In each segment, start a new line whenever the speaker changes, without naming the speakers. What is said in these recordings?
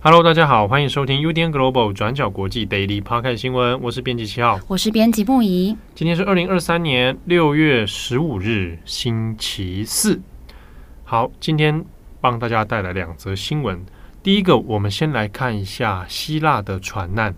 Hello，大家好，欢迎收听 UDN Global 转角国际 Daily Podcast 新闻。我是编辑七号，
我是编辑木仪。
今天是二零二三年六月十五日，星期四。好，今天帮大家带来两则新闻。第一个，我们先来看一下希腊的船难。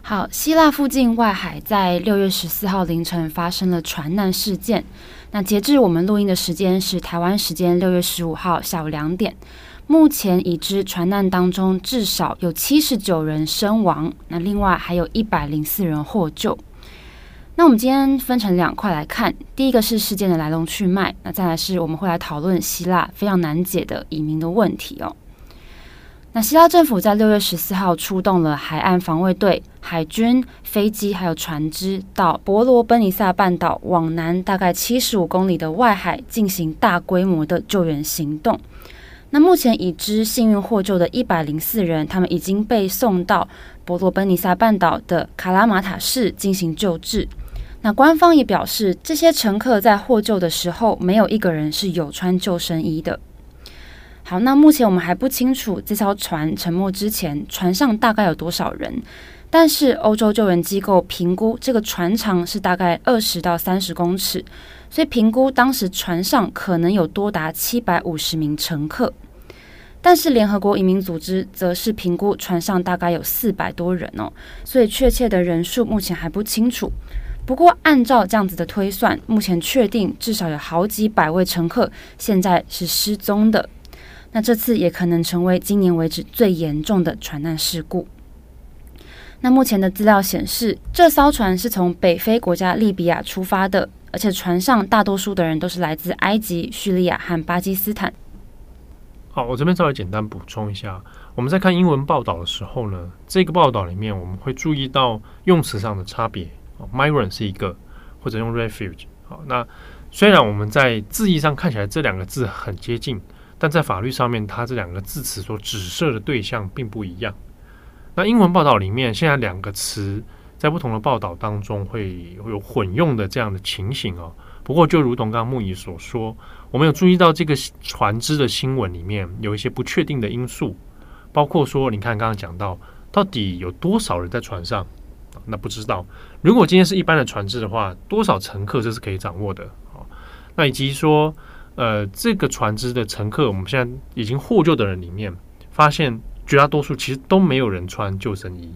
好，希腊附近外海在六月十四号凌晨发生了船难事件。那截至我们录音的时间是台湾时间六月十五号下午两点。目前已知船难当中至少有七十九人身亡，那另外还有一百零四人获救。那我们今天分成两块来看，第一个是事件的来龙去脉，那再来是我们会来讨论希腊非常难解的移民的问题哦。那希腊政府在六月十四号出动了海岸防卫队、海军、飞机还有船只，到伯罗奔尼撒半岛往南大概七十五公里的外海进行大规模的救援行动。那目前已知幸运获救的一百零四人，他们已经被送到伯罗奔尼撒半岛的卡拉马塔市进行救治。那官方也表示，这些乘客在获救的时候，没有一个人是有穿救生衣的。好，那目前我们还不清楚这艘船沉没之前，船上大概有多少人。但是欧洲救援机构评估，这个船长是大概二十到三十公尺。所以评估当时船上可能有多达七百五十名乘客，但是联合国移民组织则是评估船上大概有四百多人哦，所以确切的人数目前还不清楚。不过按照这样子的推算，目前确定至少有好几百位乘客现在是失踪的。那这次也可能成为今年为止最严重的船难事故。那目前的资料显示，这艘船是从北非国家利比亚出发的。而且船上大多数的人都是来自埃及、叙利亚和巴基斯坦。
好，我这边稍微简单补充一下，我们在看英文报道的时候呢，这个报道里面我们会注意到用词上的差别。Migrant 是一个，或者用 refuge。好，那虽然我们在字义上看起来这两个字很接近，但在法律上面，它这两个字词所指涉的对象并不一样。那英文报道里面现在两个词。在不同的报道当中会有混用的这样的情形哦。不过就如同刚刚木仪所说，我们有注意到这个船只的新闻里面有一些不确定的因素，包括说，你看刚刚讲到到底有多少人在船上，那不知道。如果今天是一般的船只的话，多少乘客这是可以掌握的啊。那以及说，呃，这个船只的乘客，我们现在已经获救的人里面，发现绝大多数其实都没有人穿救生衣。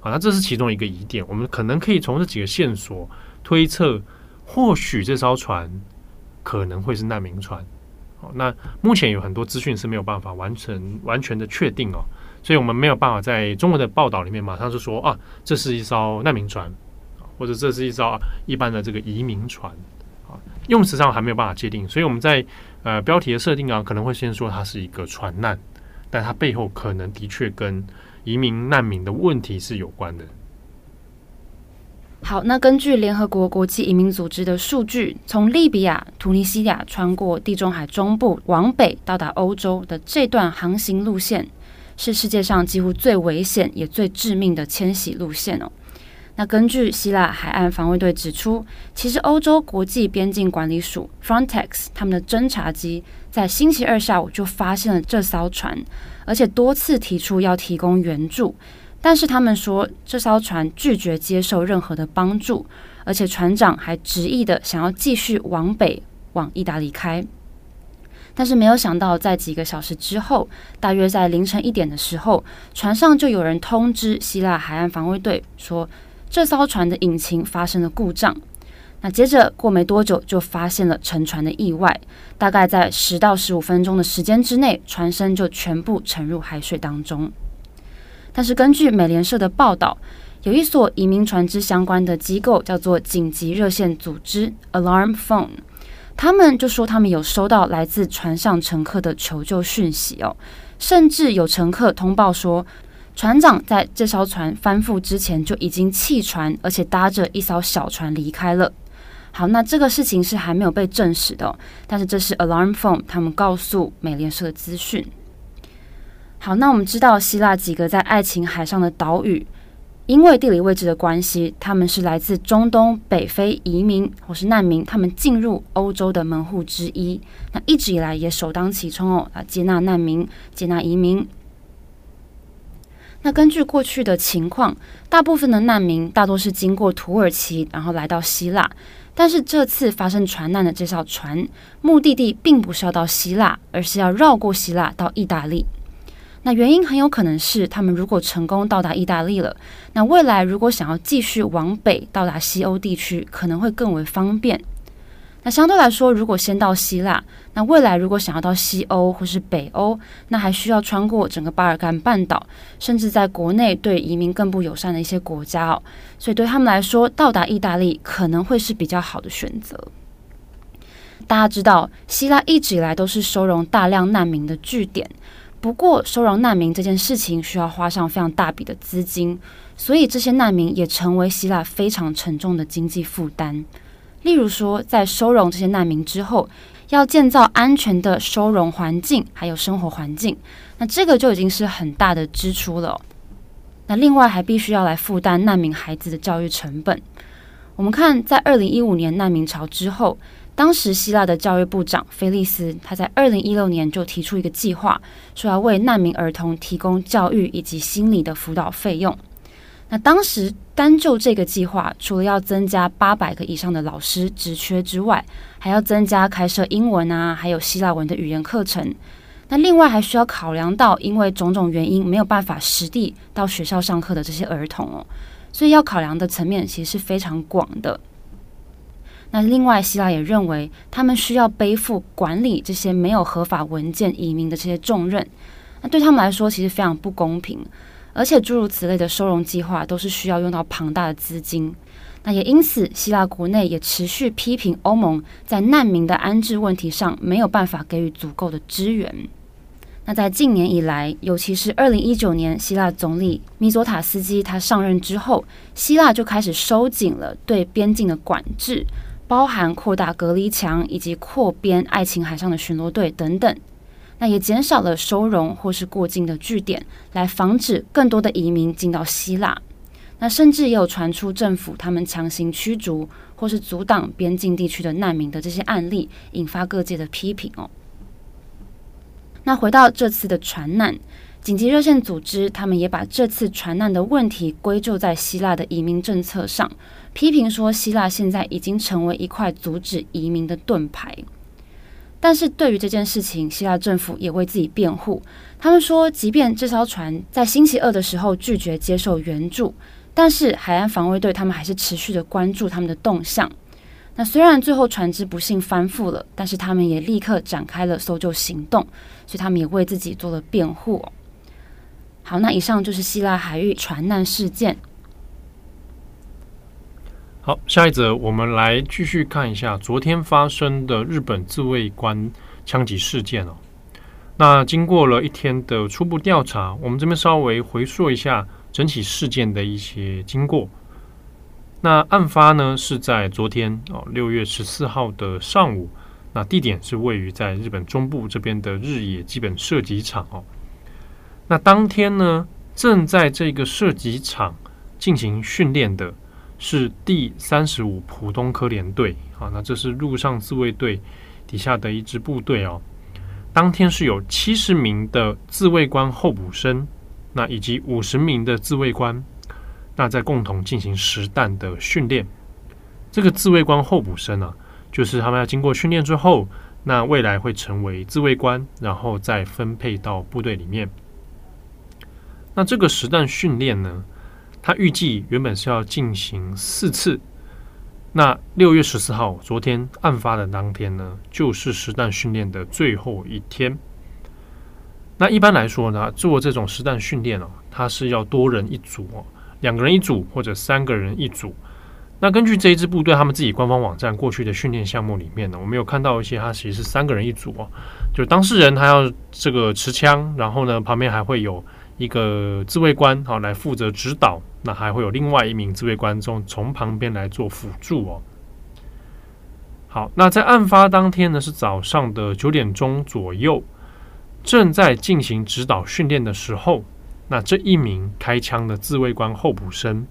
好，那这是其中一个疑点，我们可能可以从这几个线索推测，或许这艘船可能会是难民船。好，那目前有很多资讯是没有办法完成完全的确定哦，所以我们没有办法在中文的报道里面马上就说啊，这是一艘难民船，或者这是一艘一般的这个移民船。啊，用词上还没有办法界定，所以我们在呃标题的设定啊，可能会先说它是一个船难，但它背后可能的确跟移民难民的问题是有关的。
好，那根据联合国国际移民组织的数据，从利比亚、突尼西亚穿过地中海中部往北到达欧洲的这段航行路线，是世界上几乎最危险也最致命的迁徙路线哦。那根据希腊海岸防卫队指出，其实欧洲国际边境管理署 Frontex 他们的侦察机在星期二下午就发现了这艘船。而且多次提出要提供援助，但是他们说这艘船拒绝接受任何的帮助，而且船长还执意的想要继续往北往意大利开。但是没有想到，在几个小时之后，大约在凌晨一点的时候，船上就有人通知希腊海岸防卫队说，这艘船的引擎发生了故障。那接着过没多久，就发现了沉船的意外。大概在十到十五分钟的时间之内，船身就全部沉入海水当中。但是根据美联社的报道，有一所移民船只相关的机构叫做紧急热线组织 Alarm Phone，他们就说他们有收到来自船上乘客的求救讯息哦，甚至有乘客通报说，船长在这艘船翻覆之前就已经弃船，而且搭着一艘小船离开了。好，那这个事情是还没有被证实的哦，但是这是 Alarm Phone 他们告诉美联社的资讯。好，那我们知道希腊几个在爱琴海上的岛屿，因为地理位置的关系，他们是来自中东北非移民或是难民，他们进入欧洲的门户之一。那一直以来也首当其冲哦，啊，接纳难民，接纳移民。那根据过去的情况，大部分的难民大多是经过土耳其，然后来到希腊。但是这次发生船难的这艘船，目的地并不是要到希腊，而是要绕过希腊到意大利。那原因很有可能是，他们如果成功到达意大利了，那未来如果想要继续往北到达西欧地区，可能会更为方便。那相对来说，如果先到希腊，那未来如果想要到西欧或是北欧，那还需要穿过整个巴尔干半岛，甚至在国内对移民更不友善的一些国家哦。所以对他们来说，到达意大利可能会是比较好的选择。大家知道，希腊一直以来都是收容大量难民的据点，不过收容难民这件事情需要花上非常大笔的资金，所以这些难民也成为希腊非常沉重的经济负担。例如说，在收容这些难民之后，要建造安全的收容环境，还有生活环境，那这个就已经是很大的支出了。那另外还必须要来负担难民孩子的教育成本。我们看，在二零一五年难民潮之后，当时希腊的教育部长菲利斯，他在二零一六年就提出一个计划，说要为难民儿童提供教育以及心理的辅导费用。那当时单就这个计划，除了要增加八百个以上的老师职缺之外，还要增加开设英文啊，还有希腊文的语言课程。那另外还需要考量到，因为种种原因没有办法实地到学校上课的这些儿童哦，所以要考量的层面其实是非常广的。那另外，希腊也认为他们需要背负管理这些没有合法文件移民的这些重任，那对他们来说其实非常不公平。而且诸如此类的收容计划都是需要用到庞大的资金，那也因此，希腊国内也持续批评欧盟在难民的安置问题上没有办法给予足够的支援。那在近年以来，尤其是二零一九年，希腊总理米佐塔斯基他上任之后，希腊就开始收紧了对边境的管制，包含扩大隔离墙以及扩编爱琴海上的巡逻队等等。那也减少了收容或是过境的据点，来防止更多的移民进到希腊。那甚至也有传出政府他们强行驱逐或是阻挡边境地区的难民的这些案例，引发各界的批评哦。那回到这次的船难，紧急热线组织他们也把这次船难的问题归咎在希腊的移民政策上，批评说希腊现在已经成为一块阻止移民的盾牌。但是对于这件事情，希腊政府也为自己辩护。他们说，即便这艘船在星期二的时候拒绝接受援助，但是海岸防卫队他们还是持续的关注他们的动向。那虽然最后船只不幸翻覆了，但是他们也立刻展开了搜救行动，所以他们也为自己做了辩护。好，那以上就是希腊海域船难事件。
好，下一则我们来继续看一下昨天发生的日本自卫官枪击事件哦。那经过了一天的初步调查，我们这边稍微回溯一下整起事件的一些经过。那案发呢是在昨天哦，六月十四号的上午。那地点是位于在日本中部这边的日野基本射击场哦。那当天呢，正在这个射击场进行训练的。是第三十五浦东科联队啊，那这是陆上自卫队底下的一支部队哦。当天是有七十名的自卫官候补生，那以及五十名的自卫官，那在共同进行实弹的训练。这个自卫官候补生啊，就是他们要经过训练之后，那未来会成为自卫官，然后再分配到部队里面。那这个实弹训练呢，他预计原本是要进行四次，那六月十四号，昨天案发的当天呢，就是实弹训练的最后一天。那一般来说呢，做这种实弹训练哦，它是要多人一组哦，两个人一组或者三个人一组。那根据这一支部队他们自己官方网站过去的训练项目里面呢，我们有看到一些，它其实是三个人一组哦，就当事人他要这个持枪，然后呢旁边还会有一个自卫官好来负责指导。那还会有另外一名自卫官从从旁边来做辅助哦。好，那在案发当天呢，是早上的九点钟左右，正在进行指导训练的时候，那这一名开枪的自卫官候补生，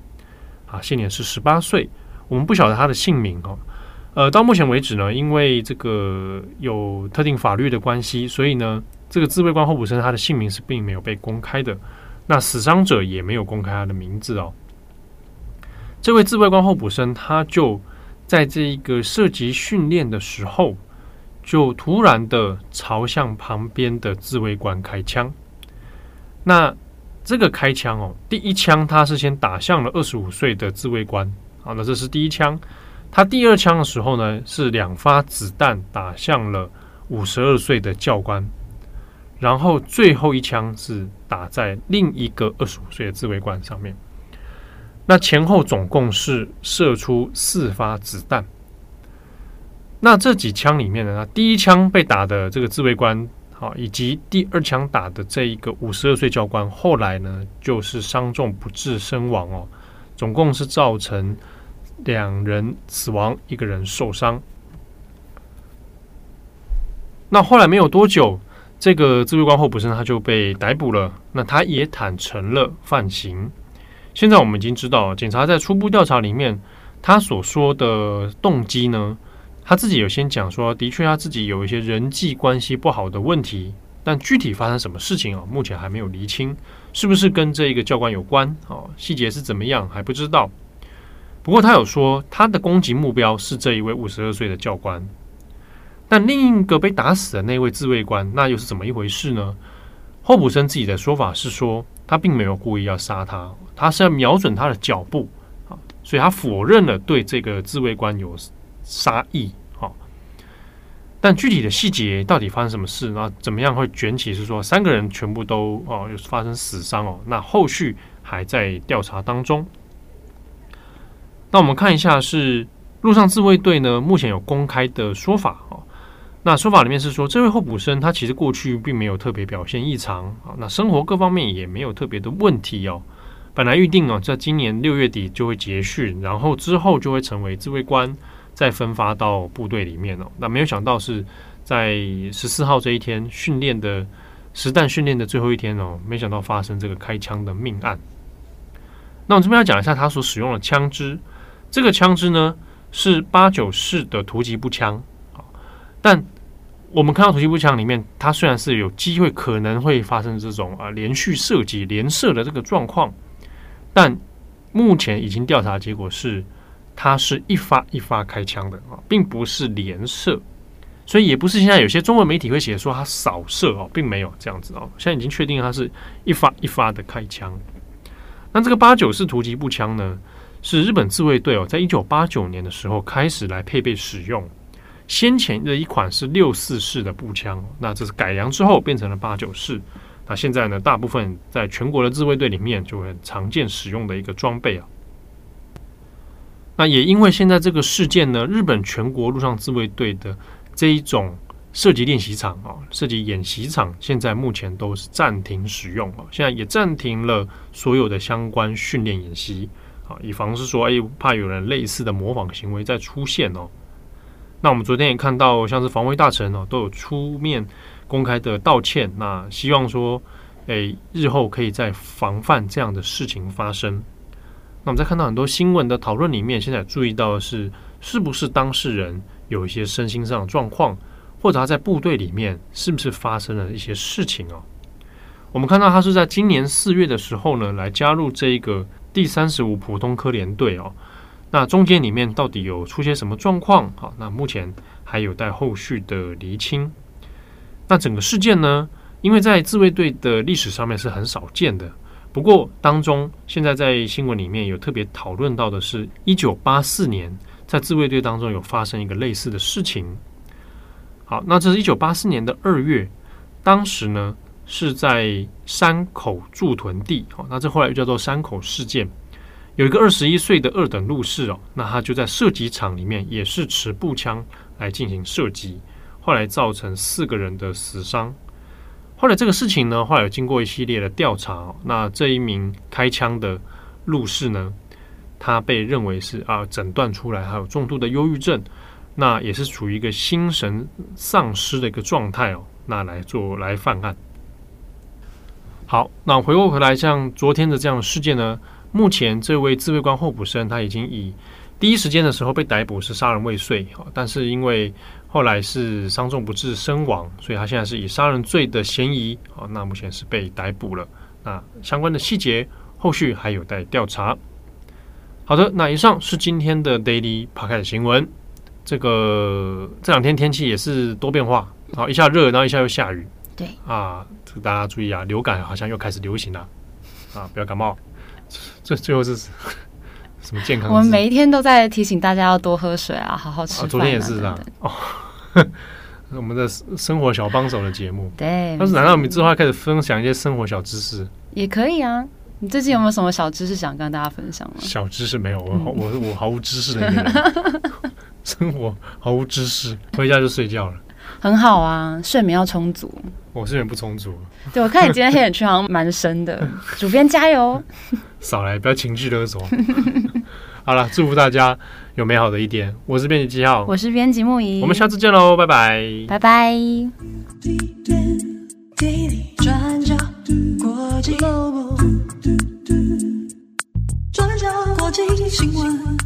啊，现年是十八岁，我们不晓得他的姓名哦。呃，到目前为止呢，因为这个有特定法律的关系，所以呢，这个自卫官候补生他的姓名是并没有被公开的，那死伤者也没有公开他的名字哦。这位自卫官候补生他就。在这一个射击训练的时候，就突然的朝向旁边的自卫官开枪。那这个开枪哦，第一枪他是先打向了二十五岁的自卫官，好，那这是第一枪。他第二枪的时候呢，是两发子弹打向了五十二岁的教官，然后最后一枪是打在另一个二十五岁的自卫官上面。那前后总共是射出四发子弹。那这几枪里面呢，第一枪被打的这个自卫官，好，以及第二枪打的这一个五十二岁教官，后来呢就是伤重不治身亡哦。总共是造成两人死亡，一个人受伤。那后来没有多久，这个自卫官候补生他就被逮捕了。那他也坦承了犯行。现在我们已经知道，警察在初步调查里面，他所说的动机呢，他自己有先讲说，的确他自己有一些人际关系不好的问题，但具体发生什么事情啊，目前还没有厘清，是不是跟这一个教官有关啊？细节是怎么样还不知道。不过他有说，他的攻击目标是这一位五十二岁的教官，但另一个被打死的那位自卫官，那又是怎么一回事呢？候补生自己的说法是说，他并没有故意要杀他，他是要瞄准他的脚步啊，所以他否认了对这个自卫官有杀意啊。但具体的细节到底发生什么事，那怎么样会卷起？是说三个人全部都哦，发生死伤哦，那后续还在调查当中。那我们看一下是陆上自卫队呢，目前有公开的说法哦。那说法里面是说，这位候补生他其实过去并没有特别表现异常啊，那生活各方面也没有特别的问题哦。本来预定哦，在今年六月底就会结训，然后之后就会成为自卫官，再分发到部队里面哦。那没有想到是在十四号这一天训练的实弹训练的最后一天哦，没想到发生这个开枪的命案。那我这边要讲一下他所使用的枪支，这个枪支呢是八九式的突击步枪。但我们看到突击步枪里面，它虽然是有机会可能会发生这种啊连续射击、连射的这个状况，但目前已经调查结果是，它是一发一发开枪的啊，并不是连射，所以也不是现在有些中文媒体会写说它扫射哦，并没有这样子哦，现在已经确定它是一发一发的开枪。那这个八九式突击步枪呢，是日本自卫队哦，在一九八九年的时候开始来配备使用。先前的一款是六四式的步枪，那这是改良之后变成了八九式。那现在呢，大部分在全国的自卫队里面就很常见使用的一个装备啊。那也因为现在这个事件呢，日本全国陆上自卫队的这一种射击练习场啊，射击演习场，现在目前都是暂停使用啊。现在也暂停了所有的相关训练演习啊，以防是说，哎，怕有人类似的模仿行为再出现哦。那我们昨天也看到，像是防卫大臣哦，都有出面公开的道歉。那希望说，诶，日后可以再防范这样的事情发生。那我们在看到很多新闻的讨论里面，现在注意到的是，是不是当事人有一些身心上的状况，或者他在部队里面是不是发生了一些事情哦？我们看到他是在今年四月的时候呢，来加入这一个第三十五普通科连队哦。那中间里面到底有出些什么状况？好，那目前还有待后续的厘清。那整个事件呢，因为在自卫队的历史上面是很少见的。不过当中现在在新闻里面有特别讨论到的是，一九八四年在自卫队当中有发生一个类似的事情。好，那这是一九八四年的二月，当时呢是在山口驻屯地。好，那这后来又叫做山口事件。有一个二十一岁的二等入士哦，那他就在射击场里面也是持步枪来进行射击，后来造成四个人的死伤。后来这个事情呢，后来经过一系列的调查，那这一名开枪的入士呢，他被认为是啊诊断出来还有重度的忧郁症，那也是处于一个心神丧失的一个状态哦，那来做来犯案。好，那回过头来，像昨天的这样的事件呢，目前这位自卫官候补生他已经以第一时间的时候被逮捕是杀人未遂，但是因为后来是伤重不治身亡，所以他现在是以杀人罪的嫌疑，好，那目前是被逮捕了。那相关的细节后续还有待调查。好的，那以上是今天的 Daily Podcast 新闻。这个这两天天气也是多变化，好，一下热，然后一下又下雨。
对
啊，这个大家注意啊，流感好像又开始流行了啊，不要感冒。这最后是什么健康？
我们每一天都在提醒大家要多喝水啊，好好吃饭啊。
昨天也是这样哦，我们的生活小帮手的节目。
对，
但是难道我们之后开始分享一些生活小知识？
也可以啊。你最近有没有什么小知识想跟大家分享吗？
小知识没有，我我我毫无知识的一个人，生活毫无知识，回家就睡觉了。
很好啊，睡眠要充足。
我睡眠不充足。
对，我看你今天黑眼圈好像蛮深的，主编加油。
少来，不要情绪勒索。好了，祝福大家有美好的一天。我是编辑七号，
我是编辑木仪，
我们下次见喽，拜拜，
拜拜。
转角国际 Global，转角国际新闻。